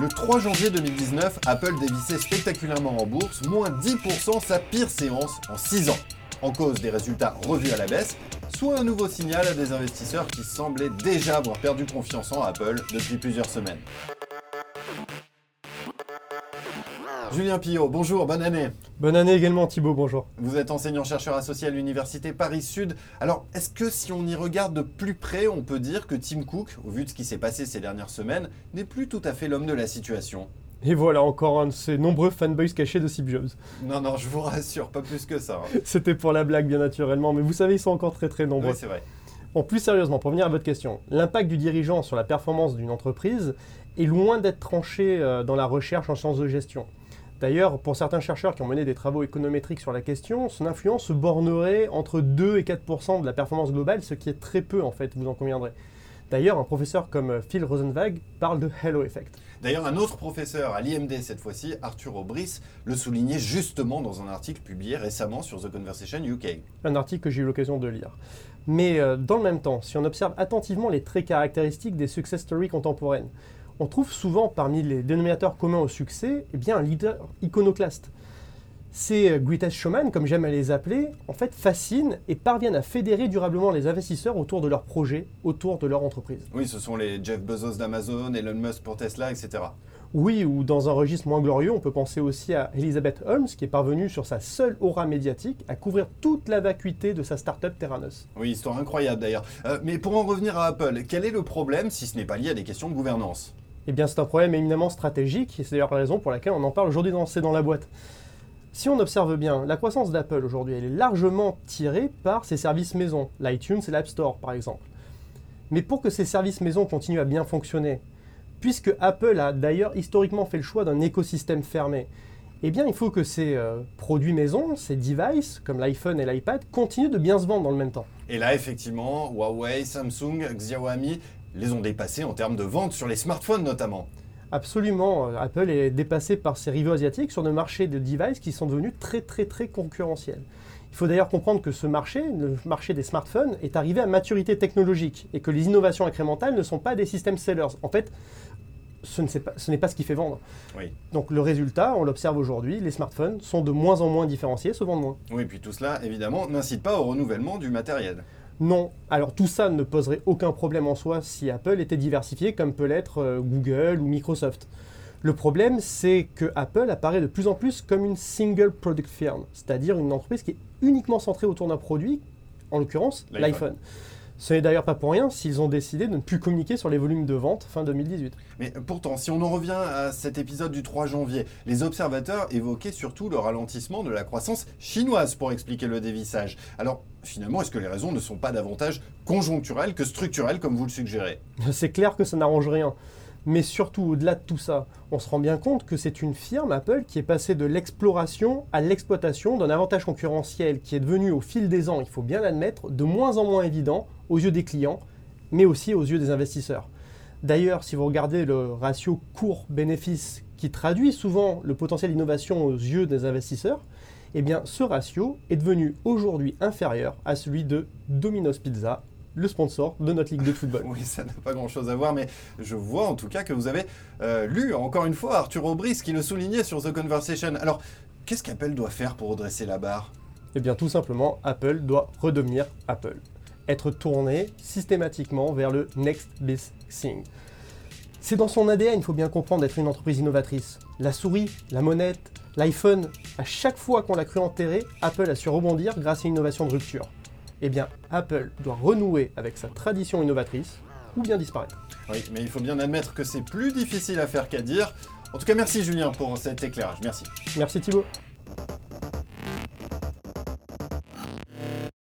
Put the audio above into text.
Le 3 janvier 2019, Apple dévissait spectaculairement en bourse, moins 10% sa pire séance en 6 ans. En cause des résultats revus à la baisse, soit un nouveau signal à des investisseurs qui semblaient déjà avoir perdu confiance en Apple depuis plusieurs semaines. Julien Pillot, bonjour, bonne année. Bonne année également Thibaut, bonjour. Vous êtes enseignant-chercheur associé à l'Université Paris-Sud. Alors, est-ce que si on y regarde de plus près, on peut dire que Tim Cook, au vu de ce qui s'est passé ces dernières semaines, n'est plus tout à fait l'homme de la situation? Et voilà encore un de ces nombreux fanboys cachés de Steve Jobs. Non, non, je vous rassure, pas plus que ça. hein. C'était pour la blague bien naturellement, mais vous savez, ils sont encore très très nombreux. Oui, c'est vrai. Bon, plus sérieusement, pour venir à votre question, l'impact du dirigeant sur la performance d'une entreprise est loin d'être tranché euh, dans la recherche en sciences de gestion. D'ailleurs, pour certains chercheurs qui ont mené des travaux économétriques sur la question, son influence se bornerait entre 2 et 4% de la performance globale, ce qui est très peu en fait, vous en conviendrez. D'ailleurs, un professeur comme Phil Rosenwag parle de halo effect. D'ailleurs, un autre professeur à l'IMD cette fois-ci, Arthur Aubris, le soulignait justement dans un article publié récemment sur The Conversation UK. un article que j'ai eu l'occasion de lire. Mais euh, dans le même temps, si on observe attentivement les traits caractéristiques des success stories contemporaines, on trouve souvent parmi les dénominateurs communs au succès eh bien, un leader iconoclaste. Ces euh, greatest showman, comme j'aime à les appeler, en fait fascinent et parviennent à fédérer durablement les investisseurs autour de leur projet, autour de leur entreprise. Oui, ce sont les Jeff Bezos d'Amazon, Elon Musk pour Tesla, etc. Oui, ou dans un registre moins glorieux, on peut penser aussi à Elizabeth Holmes, qui est parvenue sur sa seule aura médiatique à couvrir toute la vacuité de sa start-up Terranos. Oui, histoire incroyable d'ailleurs. Euh, mais pour en revenir à Apple, quel est le problème si ce n'est pas lié à des questions de gouvernance? Eh bien, c'est un problème éminemment stratégique, et c'est d'ailleurs la raison pour laquelle on en parle aujourd'hui dans C'est dans la boîte. Si on observe bien, la croissance d'Apple aujourd'hui, elle est largement tirée par ses services maison, l'iTunes et l'App Store par exemple. Mais pour que ces services maison continuent à bien fonctionner, puisque Apple a d'ailleurs historiquement fait le choix d'un écosystème fermé, eh bien il faut que ces euh, produits maison, ces devices, comme l'iPhone et l'iPad, continuent de bien se vendre dans le même temps. Et là, effectivement, Huawei, Samsung, Xiaomi les ont dépassés en termes de vente sur les smartphones notamment. Absolument, euh, Apple est dépassé par ses rivaux asiatiques sur des marchés de devices qui sont devenus très très très concurrentiels. Il faut d'ailleurs comprendre que ce marché, le marché des smartphones, est arrivé à maturité technologique et que les innovations incrémentales ne sont pas des systèmes sellers. En fait, ce n'est pas, ce n'est pas ce qui fait vendre. Oui. Donc le résultat, on l'observe aujourd'hui, les smartphones sont de moins en moins différenciés, se vendent moins. Oui, puis tout cela, évidemment, n'incite pas au renouvellement du matériel. Non, alors tout ça ne poserait aucun problème en soi si Apple était diversifié comme peut l'être euh, Google ou Microsoft. Le problème, c'est que Apple apparaît de plus en plus comme une single product firm, c'est-à-dire une entreprise qui est uniquement centrée autour d'un produit, en l'occurrence L'iPhone. Ce n'est d'ailleurs pas pour rien s'ils ont décidé de ne plus communiquer sur les volumes de vente fin 2018. Mais pourtant, si on en revient à cet épisode du 3 janvier, les observateurs évoquaient surtout le ralentissement de la croissance chinoise pour expliquer le dévissage. Alors, finalement, est-ce que les raisons ne sont pas davantage conjoncturelles que structurelles, comme vous le suggérez? C'est clair que ça n'arrange rien. Mais surtout, au-delà de tout ça, on se rend bien compte que c'est une firme, Apple, qui est passée de l'exploration à l'exploitation d'un avantage concurrentiel qui est devenu au fil des ans, il faut bien l'admettre, de moins en moins évident aux yeux des clients, mais aussi aux yeux des investisseurs. D'ailleurs, si vous regardez le ratio court-bénéfice qui traduit souvent le potentiel d'innovation aux yeux des investisseurs, eh bien ce ratio est devenu aujourd'hui inférieur à celui de Domino's Pizza, le sponsor de notre ligue de football. Oui, ça n'a pas grand-chose à voir, mais je vois en tout cas que vous avez euh, lu, encore une fois, Arthur Aubris qui le soulignait sur The Conversation. Alors, qu'est-ce qu'Apple doit faire pour redresser la barre? Eh bien tout simplement, Apple doit redevenir Apple. Être tourné systématiquement vers le next best thing. C'est dans son ADN, il faut bien comprendre, d'être une entreprise innovatrice. La souris, la monette, l'iPhone, à chaque fois qu'on l'a cru enterré, Apple a su rebondir grâce à une innovation de rupture. Eh bien, Apple doit renouer avec sa tradition innovatrice ou bien disparaître. Oui, mais il faut bien admettre que c'est plus difficile à faire qu'à dire. En tout cas, merci Julien pour cet éclairage. Merci. Merci Thibaut.